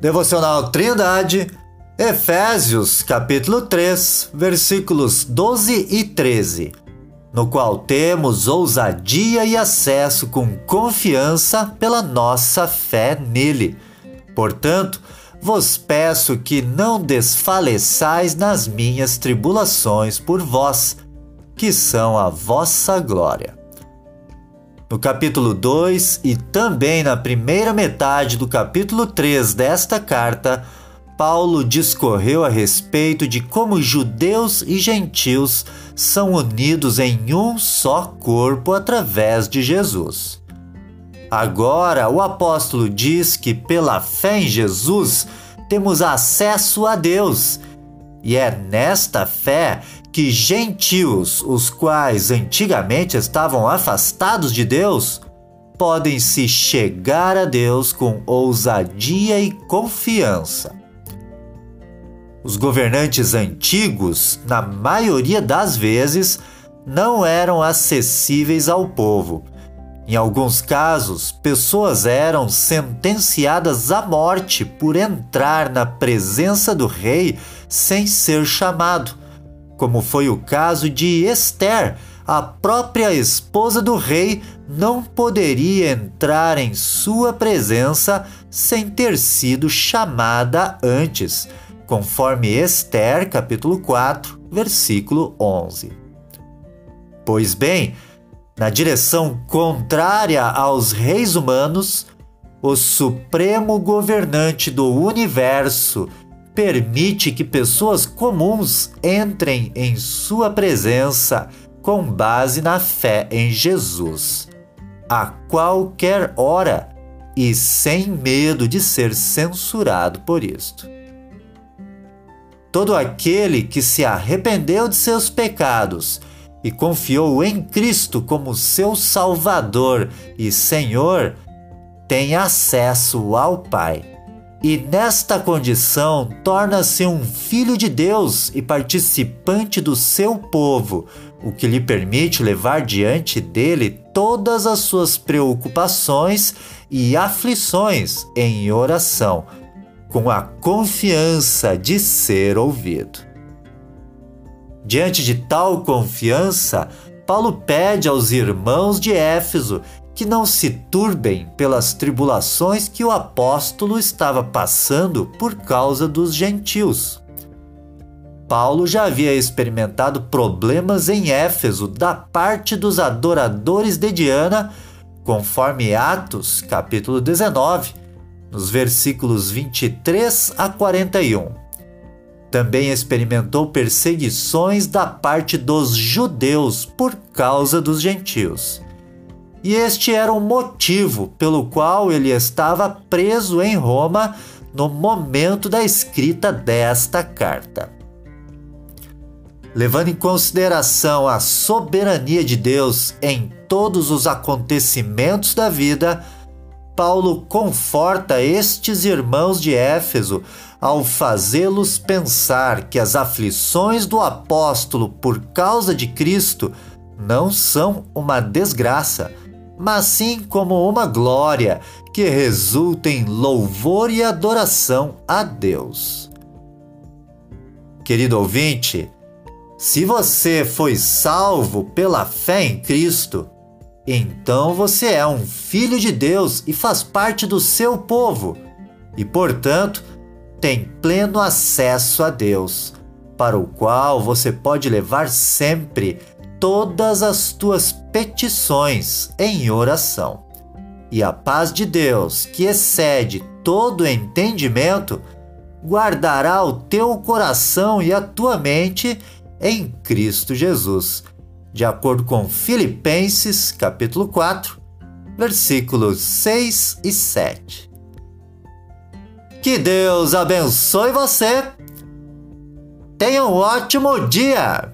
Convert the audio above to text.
Devocional Trindade, Efésios, capítulo 3, versículos 12 e 13, no qual temos ousadia e acesso com confiança pela nossa fé nele. Portanto, vos peço que não desfaleçais nas minhas tribulações por vós, que são a vossa glória. No capítulo 2 e também na primeira metade do capítulo 3 desta carta, Paulo discorreu a respeito de como judeus e gentios são unidos em um só corpo através de Jesus. Agora, o apóstolo diz que pela fé em Jesus temos acesso a Deus. E é nesta fé que gentios, os quais antigamente estavam afastados de Deus, podem se chegar a Deus com ousadia e confiança. Os governantes antigos, na maioria das vezes, não eram acessíveis ao povo em alguns casos, pessoas eram sentenciadas à morte por entrar na presença do rei sem ser chamado, como foi o caso de Esther. A própria esposa do rei não poderia entrar em sua presença sem ter sido chamada antes, conforme Esther, capítulo 4, versículo 11. Pois bem, na direção contrária aos reis humanos, o supremo governante do universo permite que pessoas comuns entrem em sua presença com base na fé em Jesus, a qualquer hora e sem medo de ser censurado por isto. Todo aquele que se arrependeu de seus pecados e confiou em Cristo como seu Salvador e Senhor, tem acesso ao Pai. E nesta condição torna-se um filho de Deus e participante do seu povo, o que lhe permite levar diante dele todas as suas preocupações e aflições em oração, com a confiança de ser ouvido. Diante de tal confiança, Paulo pede aos irmãos de Éfeso que não se turbem pelas tribulações que o apóstolo estava passando por causa dos gentios. Paulo já havia experimentado problemas em Éfeso da parte dos adoradores de Diana, conforme Atos, capítulo 19, nos versículos 23 a 41. Também experimentou perseguições da parte dos judeus por causa dos gentios. E este era o motivo pelo qual ele estava preso em Roma no momento da escrita desta carta. Levando em consideração a soberania de Deus em todos os acontecimentos da vida, Paulo conforta estes irmãos de Éfeso ao fazê-los pensar que as aflições do apóstolo por causa de Cristo não são uma desgraça, mas sim como uma glória que resulta em louvor e adoração a Deus. Querido ouvinte, se você foi salvo pela fé em Cristo, então você é um filho de Deus e faz parte do seu povo, e portanto tem pleno acesso a Deus, para o qual você pode levar sempre todas as tuas petições em oração. E a paz de Deus, que excede todo entendimento, guardará o teu coração e a tua mente em Cristo Jesus de acordo com Filipenses, capítulo 4, versículos 6 e 7. Que Deus abençoe você. Tenha um ótimo dia!